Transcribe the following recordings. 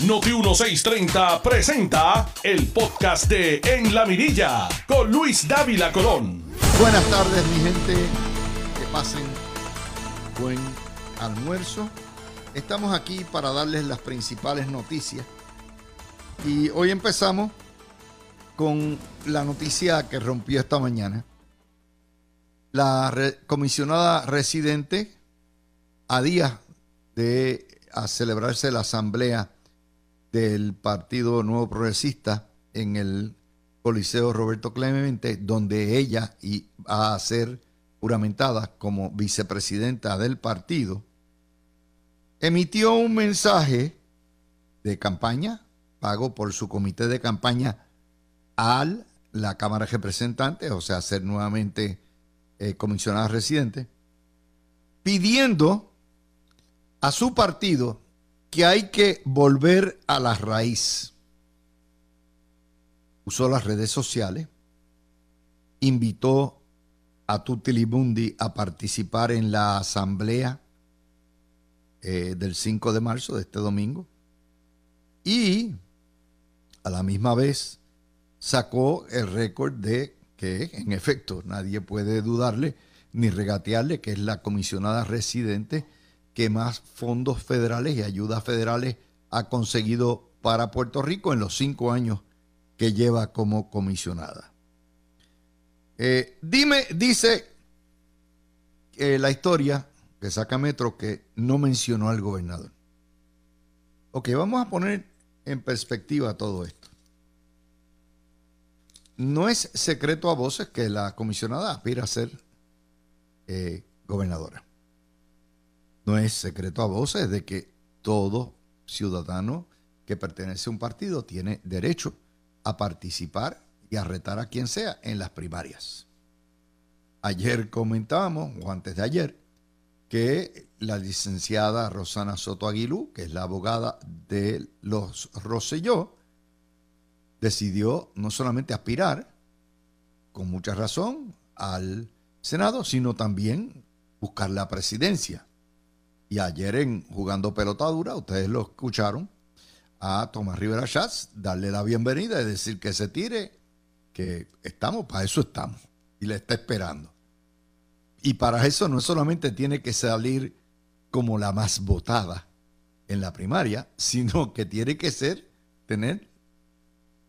Noti 1630 presenta el podcast de En la Mirilla con Luis Dávila Colón. Buenas tardes, mi gente. Que pasen buen almuerzo. Estamos aquí para darles las principales noticias. Y hoy empezamos con la noticia que rompió esta mañana. La comisionada residente, a días de celebrarse la asamblea del Partido Nuevo Progresista en el Coliseo Roberto Clemente, donde ella va a ser juramentada como vicepresidenta del partido, emitió un mensaje de campaña, pago por su comité de campaña a la Cámara de Representantes, o sea, ser nuevamente eh, comisionada residente, pidiendo a su partido que hay que volver a la raíz. Usó las redes sociales, invitó a Tutilibundi a participar en la asamblea eh, del 5 de marzo de este domingo y a la misma vez sacó el récord de que en efecto nadie puede dudarle ni regatearle que es la comisionada residente que más fondos federales y ayudas federales ha conseguido para Puerto Rico en los cinco años que lleva como comisionada. Eh, dime, dice la historia que saca Metro que no mencionó al gobernador. Ok, vamos a poner en perspectiva todo esto. No es secreto a voces que la comisionada aspira a ser eh, gobernadora no es secreto a voces de que todo ciudadano que pertenece a un partido tiene derecho a participar y a retar a quien sea en las primarias. Ayer comentábamos, o antes de ayer, que la licenciada Rosana Soto Aguilú, que es la abogada de los Roselló, decidió no solamente aspirar, con mucha razón, al Senado, sino también buscar la presidencia. Y ayer en Jugando Pelota Dura, ustedes lo escucharon, a Tomás Rivera Schatz darle la bienvenida y decir que se tire, que estamos, para eso estamos, y le está esperando. Y para eso no solamente tiene que salir como la más votada en la primaria, sino que tiene que ser, tener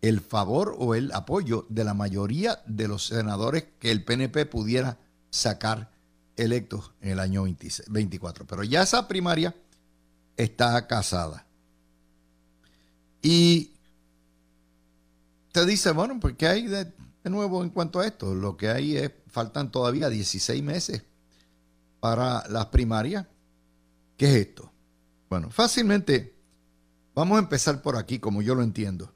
el favor o el apoyo de la mayoría de los senadores que el PNP pudiera sacar electos en el año 24. Pero ya esa primaria está casada. Y te dice, bueno, pues ¿qué hay de, nuevo en cuanto a esto? Lo que hay es, faltan todavía 16 meses para las primarias. ¿Qué es esto? Bueno, fácilmente, vamos a empezar por aquí, como yo lo entiendo.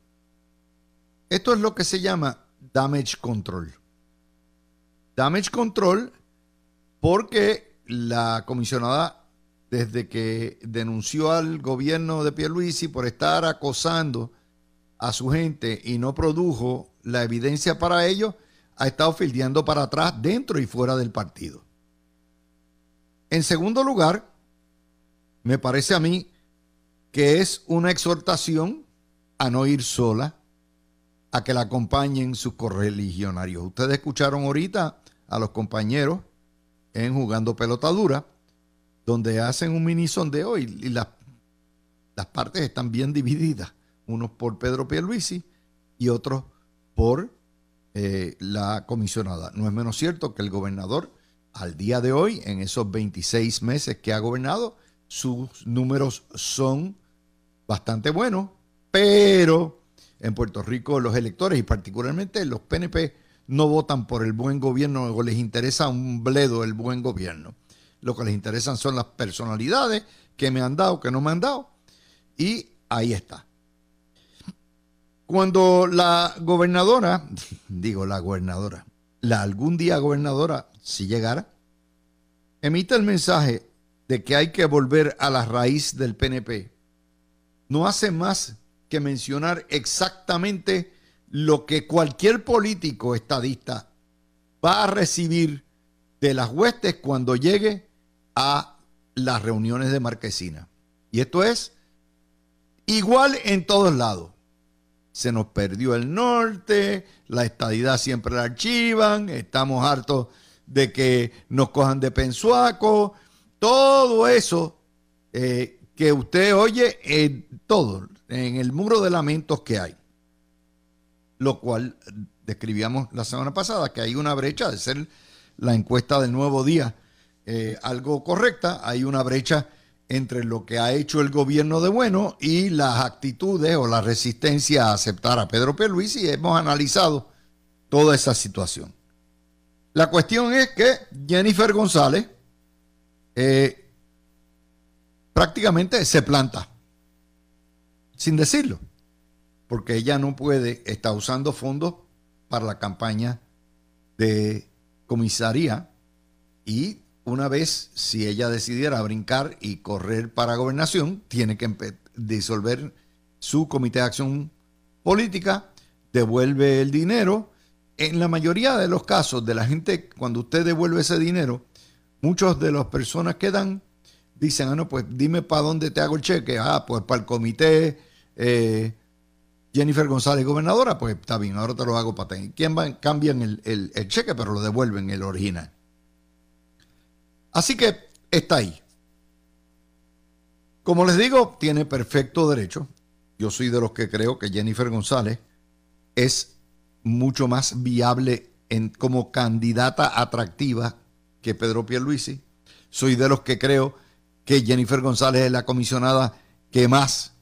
Esto es lo que se llama damage control. Damage control porque la comisionada, desde que denunció al gobierno de Pierluisi por estar acosando a su gente y no produjo la evidencia para ello, ha estado fildeando para atrás dentro y fuera del partido. En segundo lugar, me parece a mí que es una exhortación a no ir sola, a que la acompañen sus correligionarios. Ustedes escucharon ahorita a los compañeros en Jugando Pelota Dura, donde hacen un mini sondeo y, y las, las partes están bien divididas, unos por Pedro Pierluisi y otros por eh, la comisionada. No es menos cierto que el gobernador, al día de hoy, en esos 26 meses que ha gobernado, sus números son bastante buenos, pero en Puerto Rico los electores y particularmente los PNP no votan por el buen gobierno o les interesa un bledo el buen gobierno. Lo que les interesan son las personalidades que me han dado, que no me han dado. Y ahí está. Cuando la gobernadora, digo la gobernadora, la algún día gobernadora, si llegara, emite el mensaje de que hay que volver a la raíz del PNP, no hace más que mencionar exactamente lo que cualquier político estadista va a recibir de las huestes cuando llegue a las reuniones de Marquesina. Y esto es igual en todos lados. Se nos perdió el norte, la estadidad siempre la archivan, estamos hartos de que nos cojan de pensuaco, todo eso eh, que usted oye en todo, en el muro de lamentos que hay. Lo cual describíamos la semana pasada, que hay una brecha de ser la encuesta del nuevo día eh, algo correcta, hay una brecha entre lo que ha hecho el gobierno de bueno y las actitudes o la resistencia a aceptar a Pedro Pierluisi y hemos analizado toda esa situación. La cuestión es que Jennifer González eh, prácticamente se planta, sin decirlo, porque ella no puede, está usando fondos para la campaña de comisaría y una vez, si ella decidiera brincar y correr para gobernación, tiene que disolver su comité de acción política, devuelve el dinero. En la mayoría de los casos de la gente, cuando usted devuelve ese dinero, muchos de las personas quedan, dicen, ah, no, pues dime para dónde te hago el cheque. Ah, pues para el comité eh, Jennifer González, gobernadora, pues está bien, ahora te lo hago para ti. ¿Quién? Cambian el, el cheque, pero lo devuelven el original. Así que está ahí. Como les digo, tiene perfecto derecho. Yo soy de los que creo que Jennifer González es mucho más viable en, como candidata atractiva que Pedro Pierluisi. Soy de los que creo que Jennifer González es la comisionada que más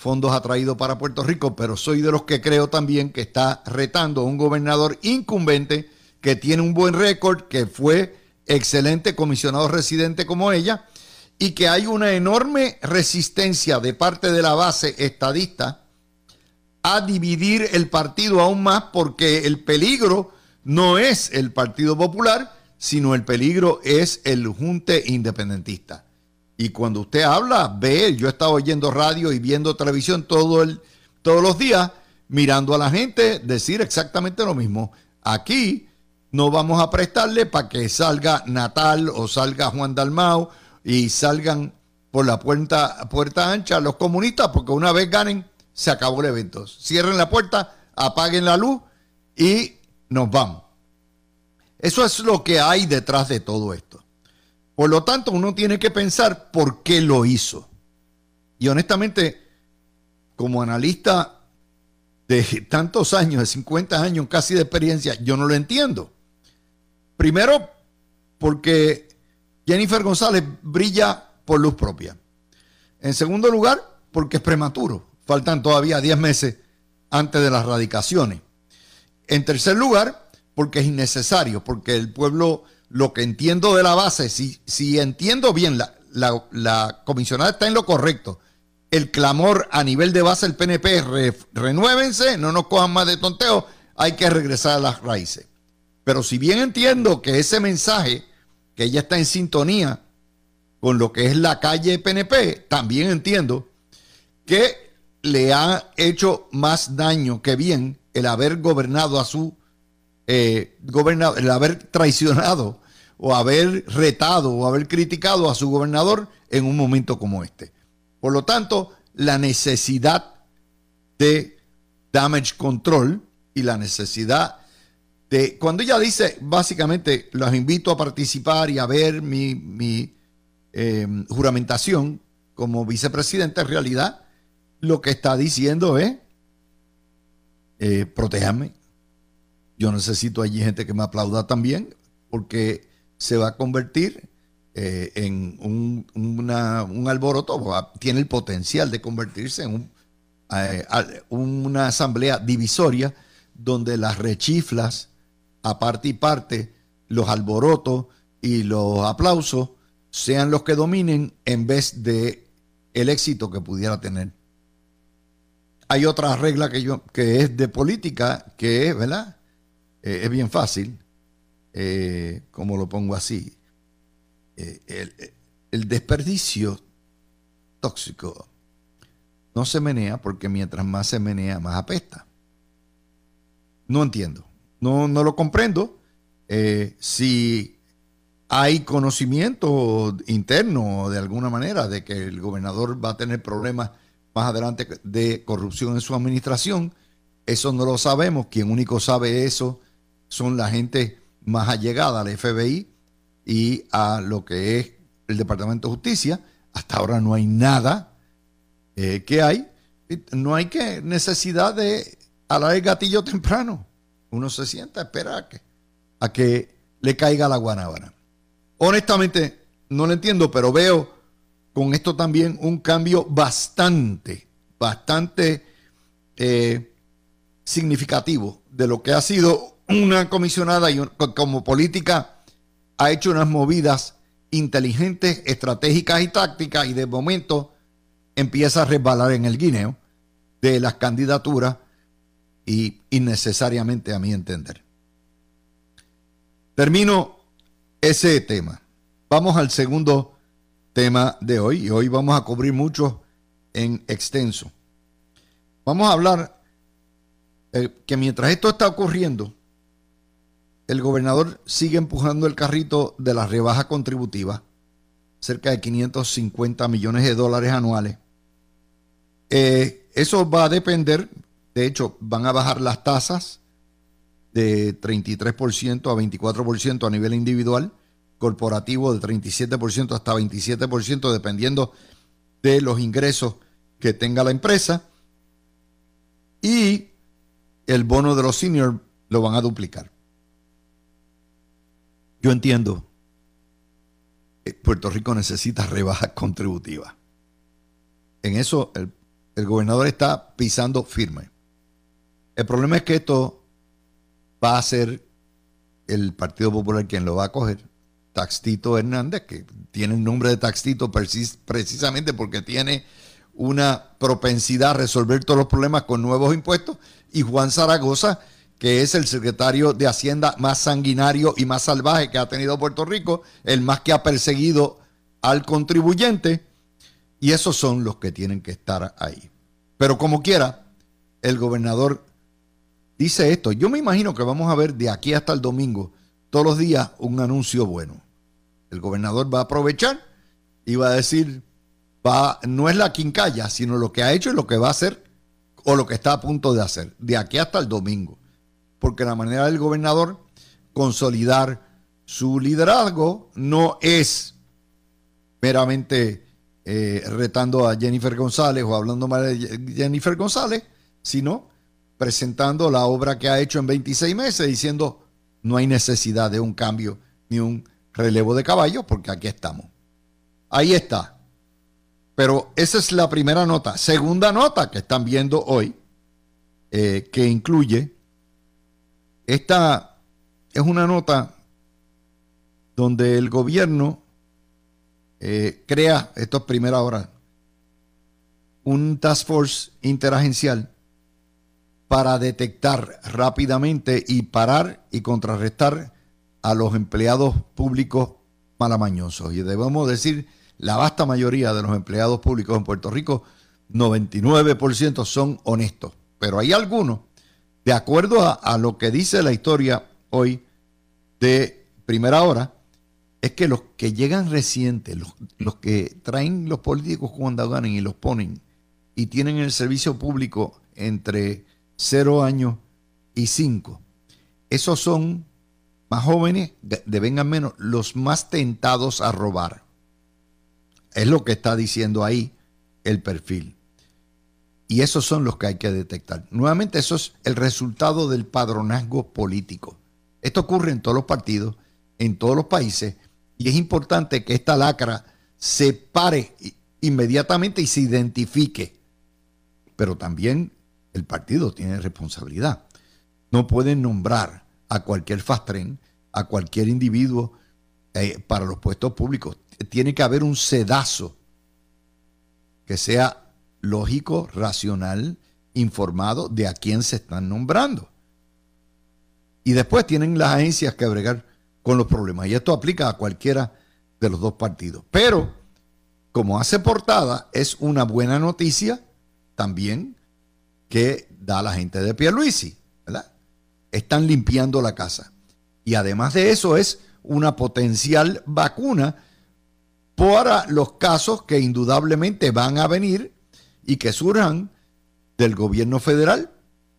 fondos ha traído para Puerto Rico, pero soy de los que creo también que está retando a un gobernador incumbente que tiene un buen récord, que fue excelente comisionado residente como ella, y que hay una enorme resistencia de parte de la base estadista a dividir el partido aún más porque el peligro no es el Partido Popular, sino el peligro es el junte independentista. Y cuando usted habla, ve, yo he estado oyendo radio y viendo televisión todo el, todos los días, mirando a la gente decir exactamente lo mismo. Aquí no vamos a prestarle para que salga Natal o salga Juan Dalmao y salgan por la puerta, puerta ancha los comunistas, porque una vez ganen, se acabó el evento. Cierren la puerta, apaguen la luz y nos vamos. Eso es lo que hay detrás de todo esto. Por lo tanto, uno tiene que pensar por qué lo hizo. Y honestamente, como analista de tantos años, de 50 años casi de experiencia, yo no lo entiendo. Primero, porque Jennifer González brilla por luz propia. En segundo lugar, porque es prematuro. Faltan todavía 10 meses antes de las radicaciones. En tercer lugar, porque es innecesario, porque el pueblo, lo que entiendo de la base, si, si entiendo bien, la, la, comisionada está en lo correcto. El clamor a nivel de base del PNP, renuévense, no nos cojan más de tonteo, hay que regresar a las raíces. Pero si bien entiendo que ese mensaje, que ella está en sintonía con lo que es la calle PNP, también entiendo que le ha hecho más daño que bien el haber gobernado a su eh, el haber traicionado o haber retado o haber criticado a su gobernador en un momento como este. Por lo tanto, la necesidad de damage control y la necesidad cuando ella dice, básicamente, los invito a participar y a ver mi, em, juramentación como vicepresidente, en realidad lo que está diciendo es, eh, protéjame. Yo necesito allí gente que me aplauda también, porque se va a convertir eh, en un, un, alboroto, tiene el potencial de convertirse en un, eh, una asamblea divisoria donde las rechiflas a parte y parte, los alborotos y los aplausos sean los que dominen en vez de el éxito que pudiera tener. Hay otra regla que, yo, que es de política, que es, ¿verdad? Eh, es bien fácil, eh, como lo pongo así. Eh, el, desperdicio tóxico no se menea porque mientras más se menea, más apesta. No entiendo. No, no lo comprendo. Eh, si hay conocimiento interno de alguna manera de que el gobernador va a tener problemas más adelante de corrupción en su administración. Eso no lo sabemos. Quien único sabe eso son la gente más allegada al FBI y a lo que es el Departamento de Justicia. Hasta ahora no hay nada eh, que hay. No hay que necesidad de alar el gatillo temprano. Uno se sienta a esperar a que, a que le caiga la guanábana. Honestamente, no lo entiendo, pero veo con esto también un cambio bastante, bastante eh, significativo de lo que ha sido una comisionada y como política ha hecho unas movidas inteligentes, estratégicas y tácticas y de momento empieza a resbalar en el guineo de las candidaturas y innecesariamente a mi entender. Termino ese tema. Vamos al segundo tema de hoy y hoy vamos a cubrir mucho en extenso. Vamos a hablar eh, que mientras esto está ocurriendo, el gobernador sigue empujando el carrito de la rebaja contributiva, cerca de 550 millones de dólares anuales. Eh, eso va a depender, de hecho, van a bajar las tasas de 33% a 24% a nivel individual corporativo de 37% hasta 27%, dependiendo de los ingresos que tenga la empresa. Y el bono de los seniors lo van a duplicar. Yo entiendo que Puerto Rico necesita rebajas contributivas. En eso el, el gobernador está pisando firme. El problema es que esto va a ser el Partido Popular quien lo va a coger Taxito Hernández, que tiene el nombre de Taxito precisamente porque tiene una propensidad a resolver todos los problemas con nuevos impuestos, y Juan Zaragoza, que es el secretario de Hacienda más sanguinario y más salvaje que ha tenido Puerto Rico, el más que ha perseguido al contribuyente, y esos son los que tienen que estar ahí. Pero como quiera, el gobernador dice esto. Yo me imagino que vamos a ver de aquí hasta el domingo todos los días un anuncio bueno. El gobernador va a aprovechar y va a decir, va, no es la quincalla, sino lo que ha hecho y lo que va a hacer o lo que está a punto de hacer, de aquí hasta el domingo. Porque la manera del gobernador consolidar su liderazgo no es meramente eh, retando a Jennifer González o hablando mal de Jennifer González, sino presentando la obra que ha hecho en 26 meses, diciendo, no hay necesidad de un cambio ni un relevo de caballo porque aquí estamos. Ahí está. Pero esa es la primera nota. Segunda nota que están viendo hoy, eh, que incluye, esta es una nota donde el gobierno eh, crea, esto es primera hora, un task force interagencial para detectar rápidamente y parar y contrarrestar a los empleados públicos malamañosos. Y debemos decir, la vasta mayoría de los empleados públicos en Puerto Rico, 99% son honestos. Pero hay algunos, de acuerdo a, lo que dice la historia hoy de primera hora, es que los que llegan recientes, los, que traen los políticos cuando ganan y los ponen y tienen el servicio público entre 0 años y 5. Esos son más jóvenes, de, vengan menos, los más tentados a robar. Es lo que está diciendo ahí el perfil. Y esos son los que hay que detectar. Nuevamente, eso es el resultado del padronazgo político. Esto ocurre en todos los partidos, en todos los países, y es importante que esta lacra se pare inmediatamente y se identifique. Pero también el partido tiene responsabilidad. No pueden nombrar a cualquier fastren, a cualquier individuo eh, para los puestos públicos. Tiene que haber un sedazo que sea lógico, racional, informado de a quién se están nombrando. Y después tienen las agencias que bregar con los problemas. Y esto aplica a cualquiera de los dos partidos. Pero, como hace portada, es una buena noticia también que da la gente de Pierluisi, ¿verdad? Están limpiando la casa. Y además de eso es una potencial vacuna para los casos que indudablemente van a venir y que surjan del gobierno federal,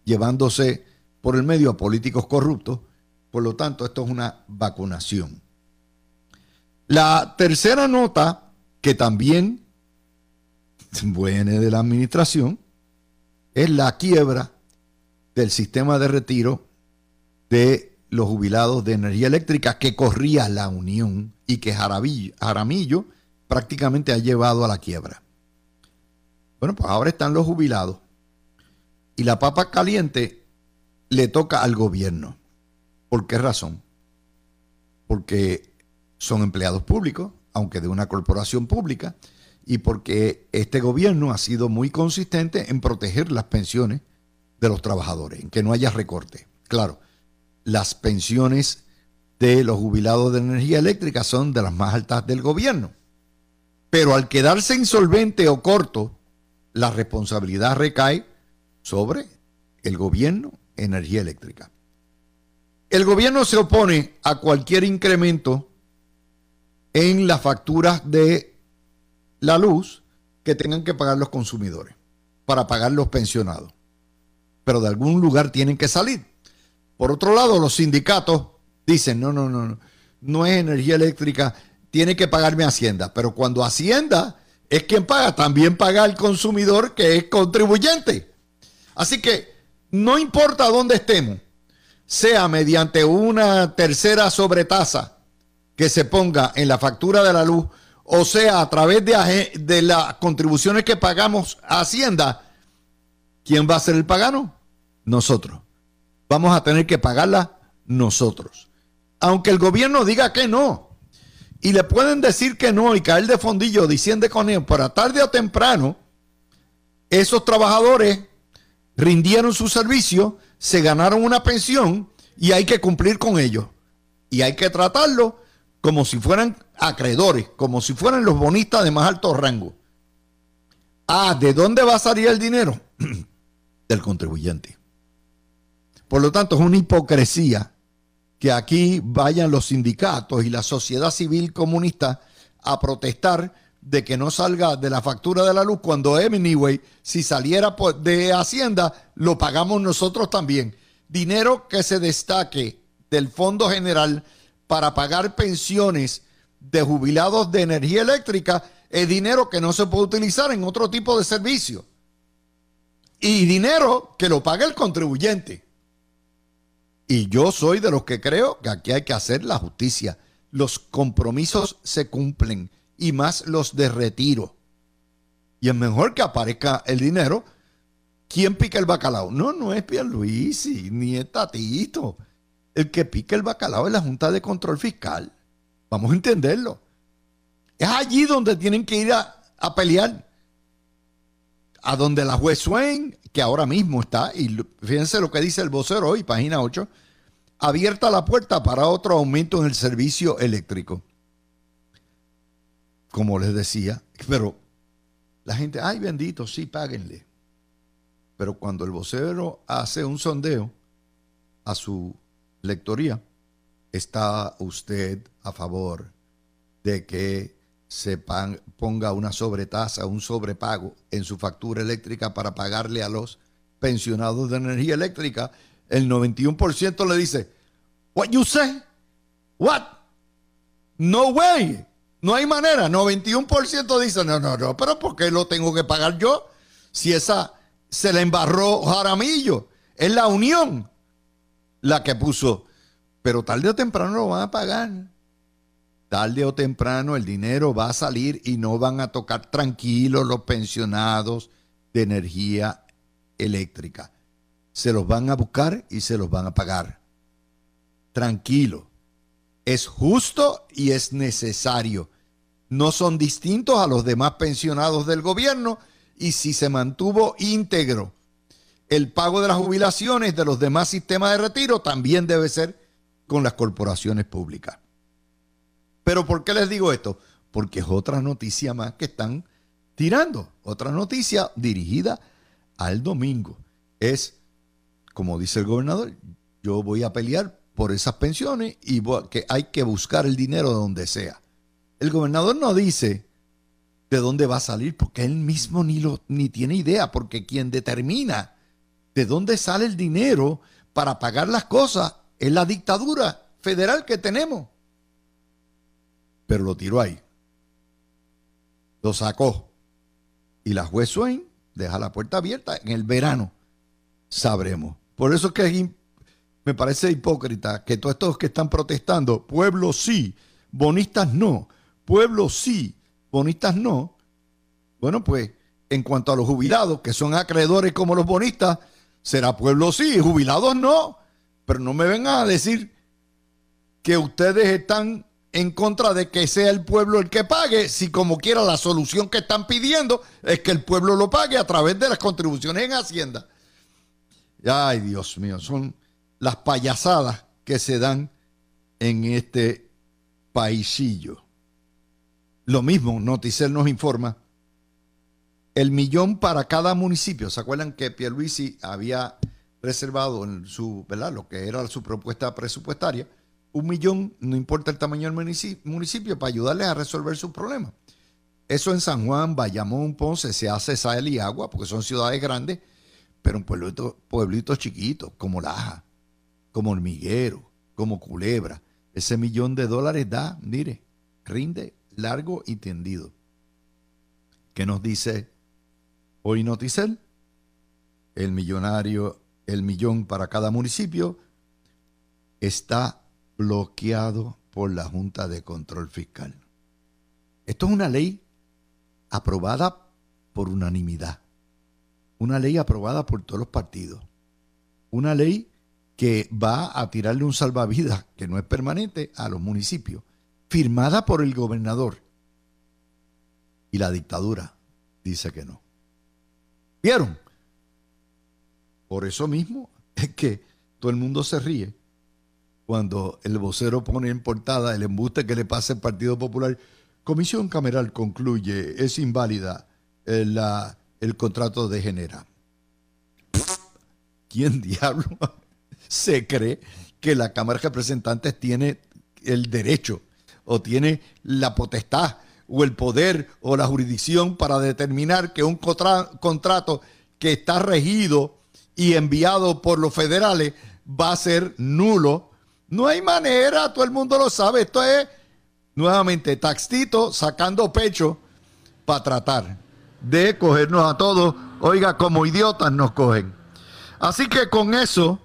llevándose por el medio a políticos corruptos. Por lo tanto, esto es una vacunación. La tercera nota, que también viene de la administración, es la quiebra del sistema de retiro de los jubilados de energía eléctrica que corría la Unión y que Jaramillo prácticamente ha llevado a la quiebra. Bueno, pues ahora están los jubilados y la papa caliente le toca al gobierno. ¿Por qué razón? Porque son empleados públicos, aunque de una corporación pública, y porque este gobierno ha sido muy consistente en proteger las pensiones de los trabajadores, en que no haya recorte. Claro, las pensiones de los jubilados de energía eléctrica son de las más altas del gobierno. Pero al quedarse insolvente o corto, la responsabilidad recae sobre el gobierno energía eléctrica. El gobierno se opone a cualquier incremento en las facturas de la luz que tengan que pagar los consumidores para pagar los pensionados. Pero de algún lugar tienen que salir. Por otro lado, los sindicatos dicen, no, no, no, no, no es energía eléctrica, tiene que pagarme Hacienda. Pero cuando Hacienda es quien paga, también paga el consumidor que es contribuyente. Así que no importa dónde estemos, sea mediante una tercera sobretasa que se ponga en la factura de la luz, o sea a través de, de las contribuciones que pagamos a Hacienda, ¿quién va a ser el pagano? Nosotros. Vamos a tener que pagarla nosotros. Aunque el gobierno diga que no. Y le pueden decir que no y caer de fondillo diciendo con él, para tarde o temprano, esos trabajadores rindieron su servicio, se ganaron una pensión y hay que cumplir con ellos. Y hay que tratarlo como si fueran acreedores, como si fueran los bonistas de más alto rango. Ah, ¿de dónde va a salir el dinero? Del contribuyente. Por lo tanto, es una hipocresía que aquí vayan los sindicatos y la sociedad civil comunista a protestar de que no salga de la factura de la luz cuando anyway, si saliera de Hacienda, lo pagamos nosotros también. Dinero que se destaque del Fondo General para pagar pensiones de jubilados de energía eléctrica es dinero que no se puede utilizar en otro tipo de servicio. Y dinero que lo paga el contribuyente. Y yo soy de los que creo que aquí hay que hacer la justicia. Los compromisos se cumplen y más los de retiro. Y es mejor que aparezca el dinero. ¿Quién pica el bacalao? No, no es Pierluisi, ni es Tatito. El que pica el bacalao es la Junta de Control Fiscal. Vamos a entenderlo. Es allí donde tienen que ir a, pelear. A donde la juez Swain, que ahora mismo está, y fíjense lo que dice el vocero hoy, página 8, abierta la puerta para otro aumento en el servicio eléctrico como les decía, pero la gente, ay bendito, sí, páguenle. Pero cuando el vocero hace un sondeo a su lectoría, ¿está usted a favor de que se ponga una sobretasa, un sobrepago en su factura eléctrica para pagarle a los pensionados de energía eléctrica? El 91% le dice, What you say? What? No way. No hay manera. 91% dicen, no, no, no, pero ¿por qué lo tengo que pagar yo? Si esa se le embarró Jaramillo. Es la unión la que puso. Pero tarde o temprano lo van a pagar. Tarde o temprano el dinero va a salir y no van a tocar tranquilos los pensionados de energía eléctrica. Se los van a buscar y se los van a pagar. Tranquilo es justo y es necesario. No son distintos a los demás pensionados del gobierno y si se mantuvo íntegro el pago de las jubilaciones de los demás sistemas de retiro, también debe ser con las corporaciones públicas. Pero ¿por qué les digo esto? Porque es otra noticia más que están tirando. Otra noticia dirigida al domingo. Es, como dice el gobernador, yo voy a pelear por esas pensiones y que hay que buscar el dinero de donde sea. El gobernador no dice de dónde va a salir, porque él mismo ni, lo, ni tiene idea, porque quien determina de dónde sale el dinero para pagar las cosas es la dictadura federal que tenemos. Pero lo tiró ahí. Lo sacó. Y la juez Swain deja la puerta abierta. En el verano sabremos. Por eso es que me parece hipócrita que todos estos que están protestando, pueblo sí, bonistas no, pueblo sí, bonistas no. Bueno, pues en cuanto a los jubilados, que son acreedores como los bonistas, será pueblo sí, jubilados no. Pero no me vengan a decir que ustedes están en contra de que sea el pueblo el que pague, si como quiera la solución que están pidiendo es que el pueblo lo pague a través de las contribuciones en Hacienda. Ay, Dios mío, son las payasadas que se dan en este paisillo. Lo mismo, Noticel nos informa, el millón para cada municipio. ¿Se acuerdan que Pierluisi había reservado en su, ¿verdad? Lo que era su propuesta presupuestaria, un millón, no importa el tamaño del municipio, para ayudarles a resolver sus problemas. Eso en San Juan, Bayamón, Ponce, se hace sal y agua, porque son ciudades grandes, pero en pueblitos, pueblitos chiquitos, como Laja, como Hormiguero, como Culebra. Ese millón de dólares da, mire, rinde largo y tendido. ¿Qué nos dice hoy Noticel? El millonario, el millón para cada municipio está bloqueado por la Junta de Control Fiscal. Esto es una ley aprobada por unanimidad, una ley aprobada por todos los partidos, una ley que va a tirarle un salvavidas que no es permanente a los municipios, firmada por el gobernador. Y la dictadura dice que no. ¿Vieron? Por eso mismo es que todo el mundo se ríe cuando el vocero pone en portada el embuste que le pasa el Partido Popular. Comisión Cameral concluye, es inválida el, la, el contrato de Genera. ¿Quién diablo se cree que la Cámara de Representantes tiene el derecho o tiene la potestad o el poder o la jurisdicción para determinar que un contrato que está regido y enviado por los federales va a ser nulo no hay manera, todo el mundo lo sabe. Esto es nuevamente taxito sacando pecho para tratar de cogernos a todos. Oiga, como idiotas nos cogen. Así que con eso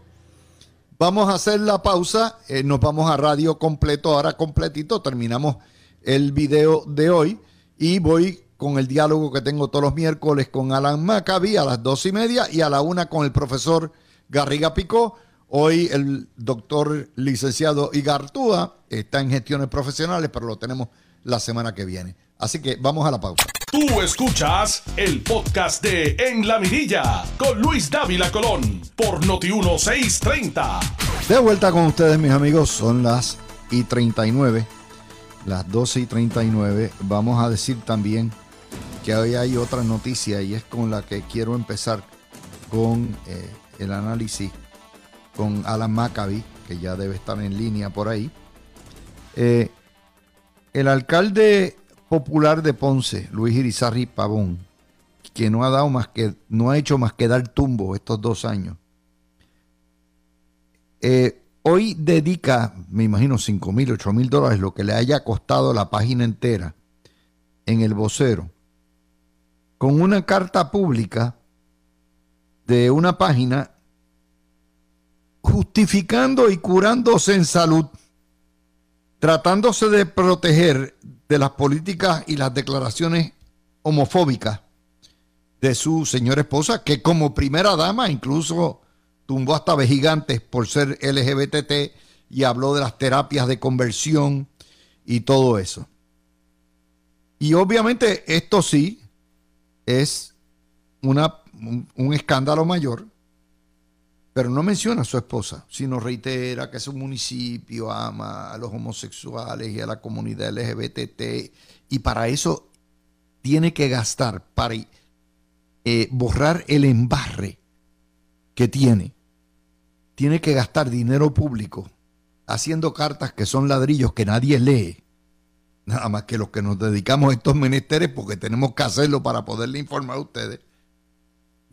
vamos a hacer la pausa. Eh, nos vamos a radio completo, ahora completito. Terminamos el video de hoy y voy con el diálogo que tengo todos los miércoles con Alan Maccabi a las dos y media y a la una con el profesor Garriga Picó Hoy el doctor licenciado Igartúa está en gestiones profesionales, pero lo tenemos la semana que viene. Así que vamos a la pausa. Tú escuchas el podcast de En la Mirilla con Luis Dávila Colón por Noti 1630. De vuelta con ustedes, mis amigos, son las y 39, las 12 y 39. Vamos a decir también que hoy hay otra noticia y es con la que quiero empezar con eh, el análisis con Alan Maccabi, que ya debe estar en línea por ahí. Eh, el alcalde popular de Ponce, Luis Irizarri Pavón, que no ha dado más que, no ha hecho más que dar tumbo estos dos años. Eh, hoy dedica, me imagino, 5 mil, 8 mil dólares, lo que le haya costado la página entera en el vocero, con una carta pública de una página justificando y curándose en salud, tratándose de proteger de las políticas y las declaraciones homofóbicas de su señora esposa, que como primera dama incluso tumbó hasta vejigantes por ser LGBT y habló de las terapias de conversión y todo eso. Y obviamente esto sí es una, un escándalo mayor pero no menciona a su esposa, sino reitera que su municipio ama a los homosexuales y a la comunidad LGBT y para eso tiene que gastar, para eh, borrar el embarre que tiene, tiene que gastar dinero público haciendo cartas que son ladrillos que nadie lee nada más que los que nos dedicamos a estos menesteres porque tenemos que hacerlo para poderle informar a ustedes.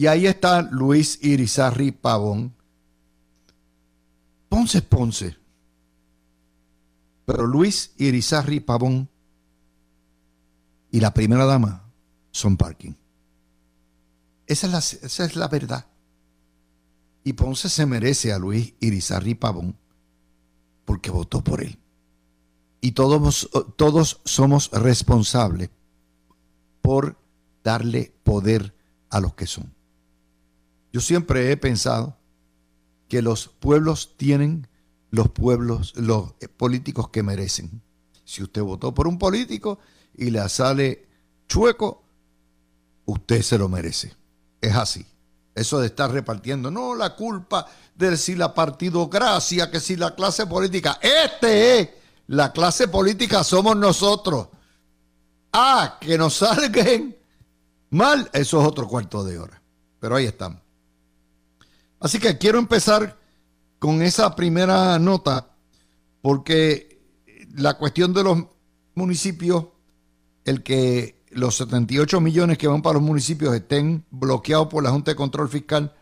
Y ahí está Luis Irizarri Pavón. Ponce es Ponce. Pero Luis Irizarri Pavón y la primera dama son parking. Esa es la, verdad. Y Ponce se merece a Luis Irizarri Pavón porque votó por él. Y todos, todos somos responsables por darle poder a los que son. Yo siempre he pensado que los pueblos tienen los pueblos, los políticos que merecen. Si usted votó por un político y le sale chueco, usted se lo merece. Es así. Eso de estar repartiendo, no la culpa de si la partidocracia, que si la clase política. Este es la clase política, somos nosotros. Ah, que nos salgan mal, eso es otro cuarto de hora. Pero ahí estamos. Así que quiero empezar con esa primera nota, porque la cuestión de los municipios, el que los 78 millones que van para los municipios estén bloqueados por la Junta de Control Fiscal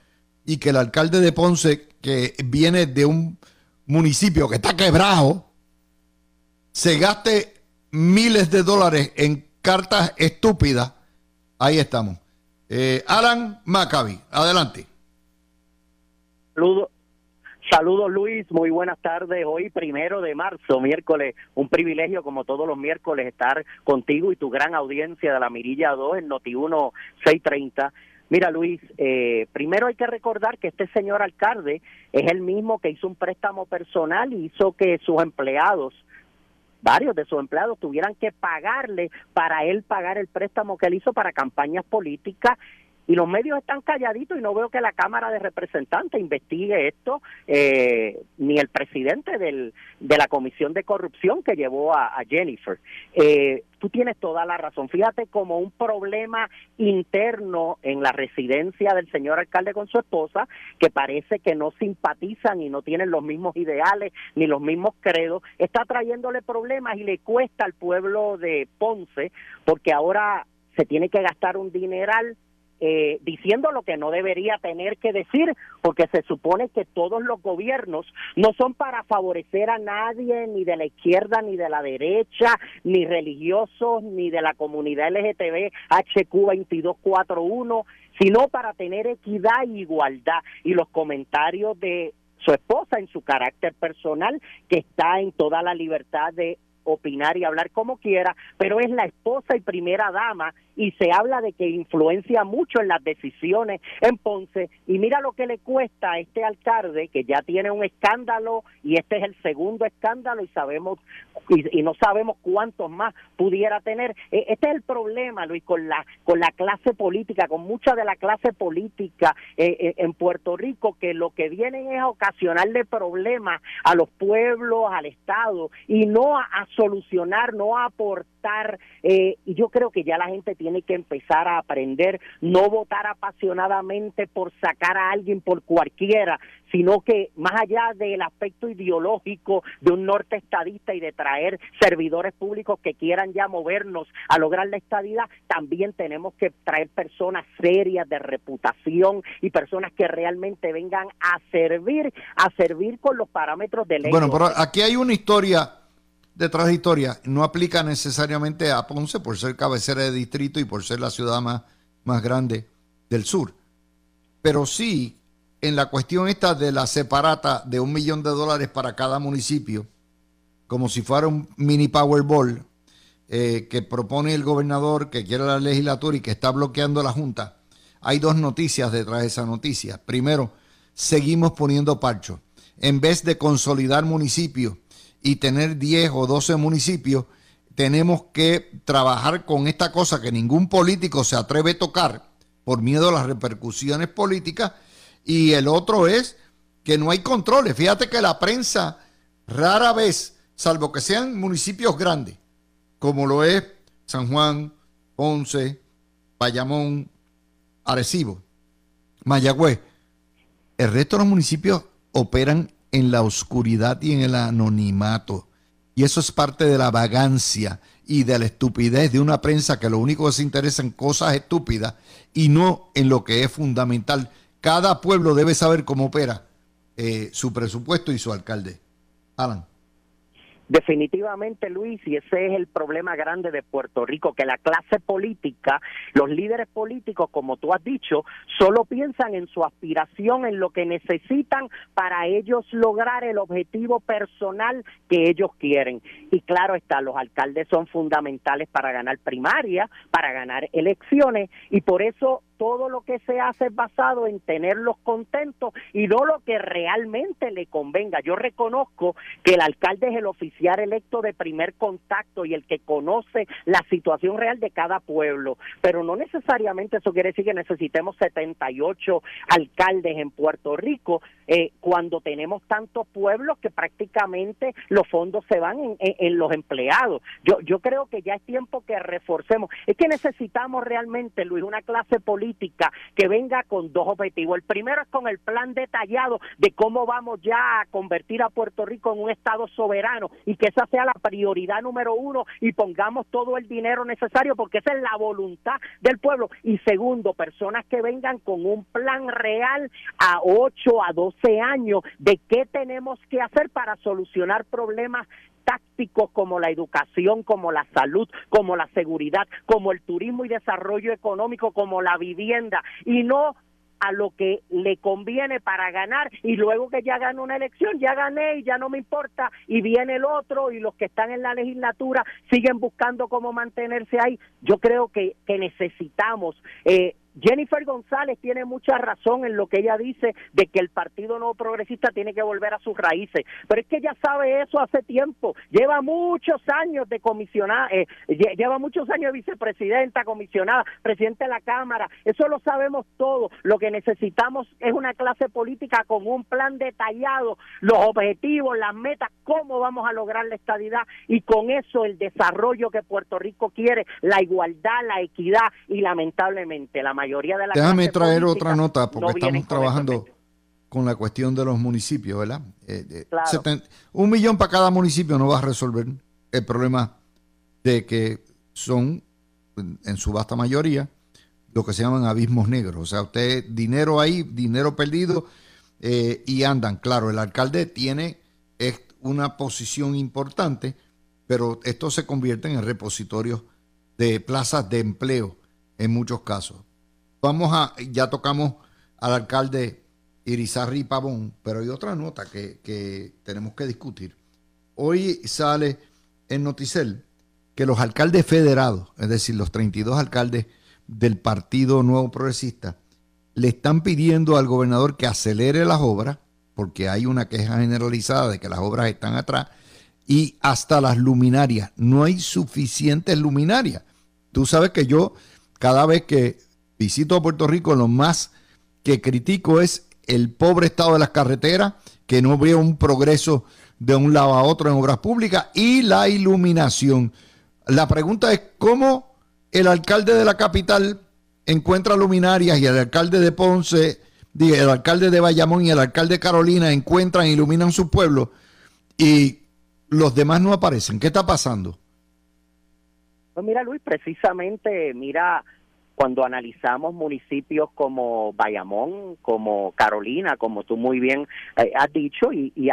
y que el alcalde de Ponce, que viene de un municipio que está quebrado, se gaste miles de dólares en cartas estúpidas, ahí estamos. Eh, Alan Maccabi, adelante. Saludos, Saludos Luis, muy buenas tardes. Hoy primero de marzo, miércoles, un privilegio como todos los miércoles estar contigo y tu gran audiencia de la Mirilla 2 en Noti1 630. Mira Luis, eh, primero hay que recordar que este señor alcalde es el mismo que hizo un préstamo personal y hizo que sus empleados varios de sus empleados tuvieran que pagarle para él pagar el préstamo que él hizo para campañas políticas y los medios están calladitos y no veo que la Cámara de Representantes investigue esto, eh, ni el presidente del, de la Comisión de Corrupción que llevó a, Jennifer. Eh, tú tienes toda la razón. Fíjate como un problema interno en la residencia del señor alcalde con su esposa, que parece que no simpatizan y no tienen los mismos ideales ni los mismos credos, está trayéndole problemas y le cuesta al pueblo de Ponce, porque ahora se tiene que gastar un dineral eh, diciendo lo que no debería tener que decir, porque se supone que todos los gobiernos no son para favorecer a nadie, ni de la izquierda, ni de la derecha, ni religiosos, ni de la comunidad LGTB HQ 2241, sino para tener equidad e igualdad. Y los comentarios de su esposa en su carácter personal, que está en toda la libertad de opinar y hablar como quiera, pero es la esposa y primera dama y se habla de que influencia mucho en las decisiones en Ponce. Y mira lo que le cuesta a este alcalde que ya tiene un escándalo y este es el segundo escándalo y sabemos y, no sabemos cuántos más pudiera tener. E, este es el problema Luis con la con la clase política con mucha de la clase política eh, eh, en Puerto Rico que lo que vienen es ocasionarle problemas a los pueblos al estado y no a, solucionar no aportar eh, y yo creo que ya la gente tiene que empezar a aprender, no votar apasionadamente por sacar a alguien por cualquiera, sino que más allá del aspecto ideológico de un norte estadista y de traer servidores públicos que quieran ya movernos a lograr la estadidad, también tenemos que traer personas serias de reputación y personas que realmente vengan a servir, a servir con los parámetros de ley. Bueno, pero aquí hay una historia de historia no aplica necesariamente a Ponce por ser cabecera de distrito y por ser la ciudad más, más grande del sur. Pero sí, en la cuestión esta de la separata de un millón de dólares para cada municipio, como si fuera un mini Powerball eh, que propone el gobernador, que quiere la legislatura y que está bloqueando la Junta, hay dos noticias detrás de esa noticia. Primero, seguimos poniendo parcho. En vez de consolidar municipios y tener 10 o 12 municipios, tenemos que trabajar con esta cosa que ningún político se atreve a tocar por miedo a las repercusiones políticas. Y el otro es que no hay controles. Fíjate que la prensa rara vez, salvo que sean municipios grandes, como lo es San Juan, Ponce, Bayamón, Arecibo, Mayagüez, el resto de los municipios operan en la oscuridad y en el anonimato. Y eso es parte de la vagancia y de la estupidez de una prensa que lo único que se interesa en cosas estúpidas y no en lo que es fundamental. Cada pueblo debe saber cómo opera eh, su presupuesto y su alcalde. Alan. Definitivamente, Luis, y ese es el problema grande de Puerto Rico, que la clase política, los líderes políticos, como tú has dicho, solo piensan en su aspiración, en lo que necesitan para ellos lograr el objetivo personal que ellos quieren. Y claro está, los alcaldes son fundamentales para ganar primaria, para ganar elecciones, y por eso todo lo que se hace es basado en tenerlos contentos y no lo que realmente le convenga. Yo reconozco que el alcalde es el oficial electo de primer contacto y el que conoce la situación real de cada pueblo, pero no necesariamente eso quiere decir que necesitemos 78 alcaldes en Puerto Rico eh, cuando tenemos tantos pueblos que prácticamente los fondos se van en, en los empleados. Yo, yo creo que ya es tiempo que reforcemos. Es que necesitamos realmente, Luis, una clase política que venga con dos objetivos. El primero es con el plan detallado de cómo vamos ya a convertir a Puerto Rico en un Estado soberano y que esa sea la prioridad número uno y pongamos todo el dinero necesario porque esa es la voluntad del pueblo. Y segundo, personas que vengan con un plan real a 8 a 12 años de qué tenemos que hacer para solucionar problemas tácticos como la educación, como la salud, como la seguridad, como el turismo y desarrollo económico, como la vivienda, y no a lo que le conviene para ganar y luego que ya ganó una elección, ya gané y ya no me importa y viene el otro y los que están en la legislatura siguen buscando cómo mantenerse ahí. Yo creo que, que necesitamos eh, Jennifer González tiene mucha razón en lo que ella dice de que el Partido No Progresista tiene que volver a sus raíces, pero es que ella sabe eso hace tiempo, lleva muchos años de comisionada, eh, lleva muchos años de vicepresidenta, comisionada, presidente de la Cámara, eso lo sabemos todos, lo que necesitamos es una clase política con un plan detallado, los objetivos, las metas, cómo vamos a lograr la estadidad. Y con eso el desarrollo que Puerto Rico quiere, la igualdad, la equidad y lamentablemente la mayoría de la Déjame traer otra nota porque estamos trabajando con la cuestión de los municipios, ¿verdad? Eh, un millón para cada municipio no va a resolver el problema de que son, en su vasta mayoría, lo que se llaman abismos negros. O sea, usted, dinero ahí, dinero perdido, eh, y andan. Claro, el alcalde tiene una posición importante, pero esto se convierte en repositorios de plazas de empleo en muchos casos. Vamos a, ya tocamos al alcalde Irizarri Pavón, pero hay otra nota que, tenemos que discutir. Hoy sale en Noticel que los alcaldes federados, es decir, los 32 alcaldes del Partido Nuevo Progresista, le están pidiendo al gobernador que acelere las obras, porque hay una queja generalizada de que las obras están atrás, y hasta las luminarias. No hay suficientes luminarias. Tú sabes que yo, cada vez que visito a Puerto Rico, lo más que critico es el pobre estado de las carreteras, que no veo un progreso de un lado a otro en obras públicas y la iluminación. La pregunta es cómo el alcalde de la capital encuentra luminarias y el alcalde de Ponce, el alcalde de Bayamón y el alcalde de Carolina encuentran iluminan su pueblo y los demás no aparecen. ¿Qué está pasando? Pues mira, Luis, precisamente, mira, cuando analizamos municipios como Bayamón, como Carolina, como tú muy bien eh, has dicho, y, y,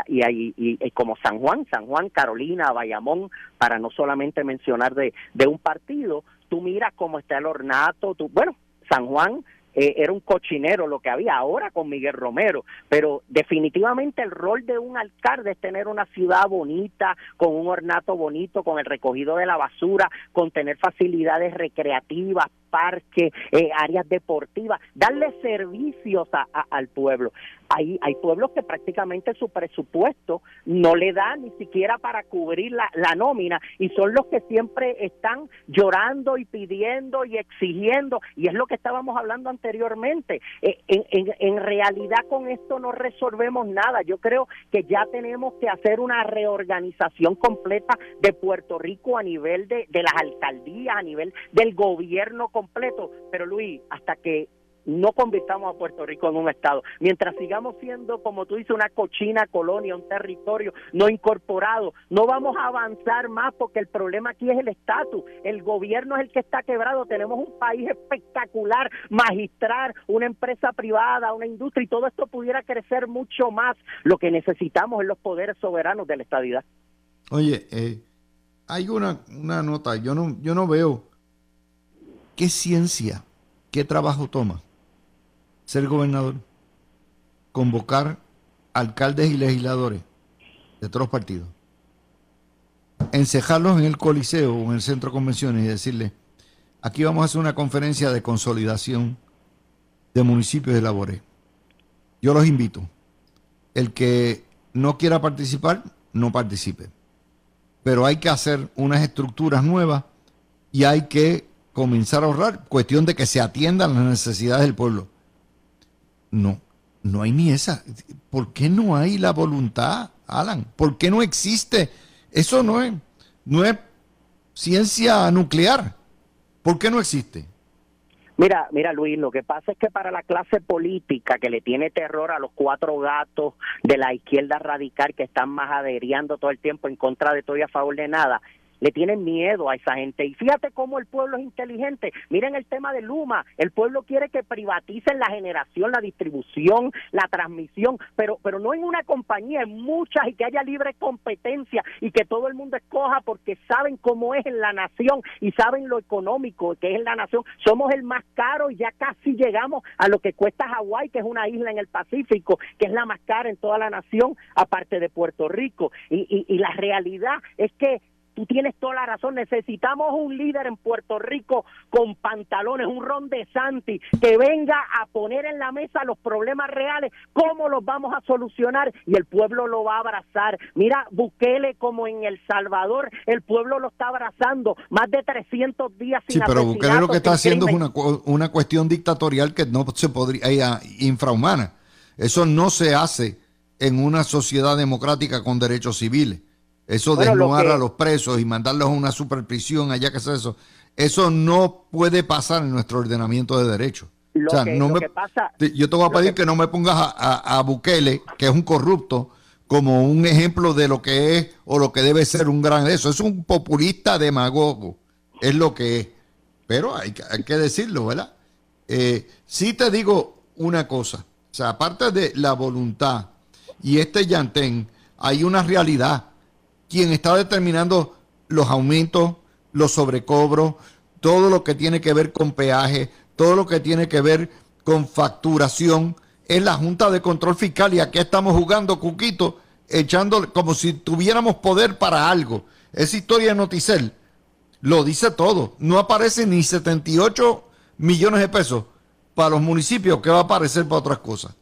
y, como San Juan, San Juan, Carolina, Bayamón, para no solamente mencionar de, de un partido, tú miras cómo está el ornato, tú, bueno, San Juan eh, era un cochinero lo que había ahora con Miguel Romero, pero definitivamente el rol de un alcalde es tener una ciudad bonita, con un ornato bonito, con el recogido de la basura, con tener facilidades recreativas, parques, eh, áreas deportivas, darle servicios al pueblo. Hay, hay pueblos que prácticamente su presupuesto no le da ni siquiera para cubrir la, la nómina y son los que siempre están llorando y pidiendo y exigiendo y es lo que estábamos hablando anteriormente. Eh, en, en realidad con esto no resolvemos nada. Yo creo que ya tenemos que hacer una reorganización completa de Puerto Rico a nivel de, de las alcaldías, a nivel del gobierno completo. Pero Luis, hasta que no convirtamos a Puerto Rico en un Estado. Mientras sigamos siendo, como tú dices, una cochina colonia, un territorio no incorporado, no vamos a avanzar más porque el problema aquí es el estatus. El gobierno es el que está quebrado. Tenemos un país espectacular, magistral, una empresa privada, una industria y todo esto pudiera crecer mucho más. Lo que necesitamos es los poderes soberanos de la estadidad. Oye, eh, hay una, una nota, yo no, yo no veo qué ciencia, qué trabajo toma ser gobernador, convocar alcaldes y legisladores de todos los partidos, encejarlos en el Coliseo o en el centro de convenciones y decirle, aquí vamos a hacer una conferencia de consolidación de municipios de labores. Yo los invito. El que no quiera participar, no participe. Pero hay que hacer unas estructuras nuevas y hay que comenzar a ahorrar. Cuestión de que se atiendan las necesidades del pueblo. No, no hay ni esa. ¿Por qué no hay la voluntad, Alan? ¿Por qué no existe? Eso no es, no es ciencia nuclear. ¿Por qué no existe? Mira, mira Luis, lo que pasa es que para la clase política que le tiene terror a los cuatro gatos de la izquierda radical que están más adheriendo todo el tiempo en contra de todo y a favor de nada, le tienen miedo a esa gente. Y fíjate cómo el pueblo es inteligente. Miren el tema de Luma. El pueblo quiere que privaticen la generación, la distribución, la transmisión, pero, pero no en una compañía, en muchas y que haya libre competencia y que todo el mundo escoja porque saben cómo es en la nación y saben lo económico que es en la nación. Somos el más caro y ya casi llegamos a lo que cuesta Hawái, que es una isla en el Pacífico, que es la más cara en toda la nación, aparte de Puerto Rico. Y, y, y la realidad es que Tú tienes toda la razón. Necesitamos un líder en Puerto Rico con pantalones, un Ron de Santi, que venga a poner en la mesa los problemas reales, cómo los vamos a solucionar y el pueblo lo va a abrazar. Mira, Bukele como en El Salvador, el pueblo lo está abrazando. Más de 300 días sin Sí, pero Bukele lo que está haciendo es una, una cuestión dictatorial que no se podría, infrahumana. Eso no se hace en una sociedad democrática con derechos civiles. Eso de desnudar a los presos y mandarlos a una superprisión allá que es eso, eso no puede pasar en nuestro ordenamiento de derecho. o sea, no me, yo te voy a pedir que, no me pongas a, a, Bukele, que es un corrupto, como un ejemplo de lo que es o lo que debe ser un gran eso. Es un populista demagogo, es lo que es. Pero hay, hay que decirlo, ¿verdad? Eh, sí te digo una cosa, o sea, aparte de la voluntad y este llantén, hay una realidad quien está determinando los aumentos, los sobrecobros, todo lo que tiene que ver con peaje, todo lo que tiene que ver con facturación, es la Junta de Control Fiscal y aquí estamos jugando, Cuquito, echando como si tuviéramos poder para algo. Esa historia de Noticel lo dice todo. No aparece ni 78 millones de pesos para los municipios, que va a aparecer para otras cosas.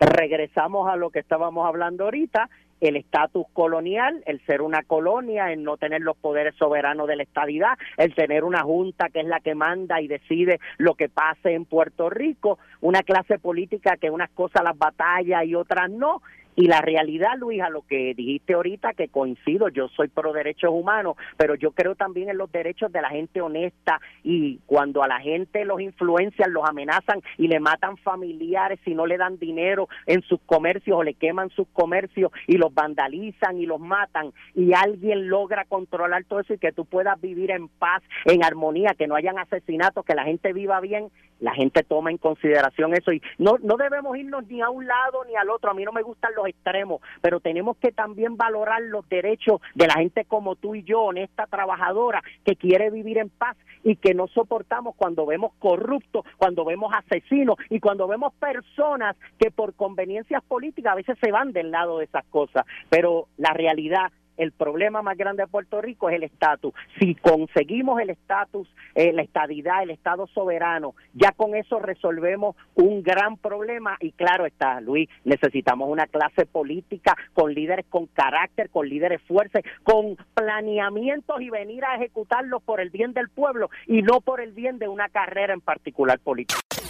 Regresamos a lo que estábamos hablando ahorita el estatus colonial, el ser una colonia, el no tener los poderes soberanos de la estadidad, el tener una junta que es la que manda y decide lo que pase en Puerto Rico, una clase política que unas cosas las batalla y otras no, y la realidad, Luis, a lo que dijiste ahorita, que coincido, yo soy pro derechos humanos, pero yo creo también en los derechos de la gente honesta y cuando a la gente los influencian, los amenazan y le matan familiares si no le dan dinero en sus comercios o le queman sus comercios y los vandalizan y los matan y alguien logra controlar todo eso y que tú puedas vivir en paz, en armonía, que no hayan asesinatos, que la gente viva bien, la gente toma en consideración eso y no, no debemos irnos ni a un lado ni al otro. A mí no me gustan los extremos, pero tenemos que también valorar los derechos de la gente como tú y yo, honesta trabajadora, que quiere vivir en paz y que no soportamos cuando vemos corruptos, cuando vemos asesinos y cuando vemos personas que por conveniencias políticas a veces se van del lado de esas cosas. Pero la realidad el problema más grande de Puerto Rico es el estatus. Si conseguimos el estatus, eh, la estadidad, el Estado soberano, ya con eso resolvemos un gran problema y claro está, Luis, necesitamos una clase política con líderes con carácter, con líderes fuertes, con planeamientos y venir a ejecutarlos por el bien del pueblo y no por el bien de una carrera en particular política.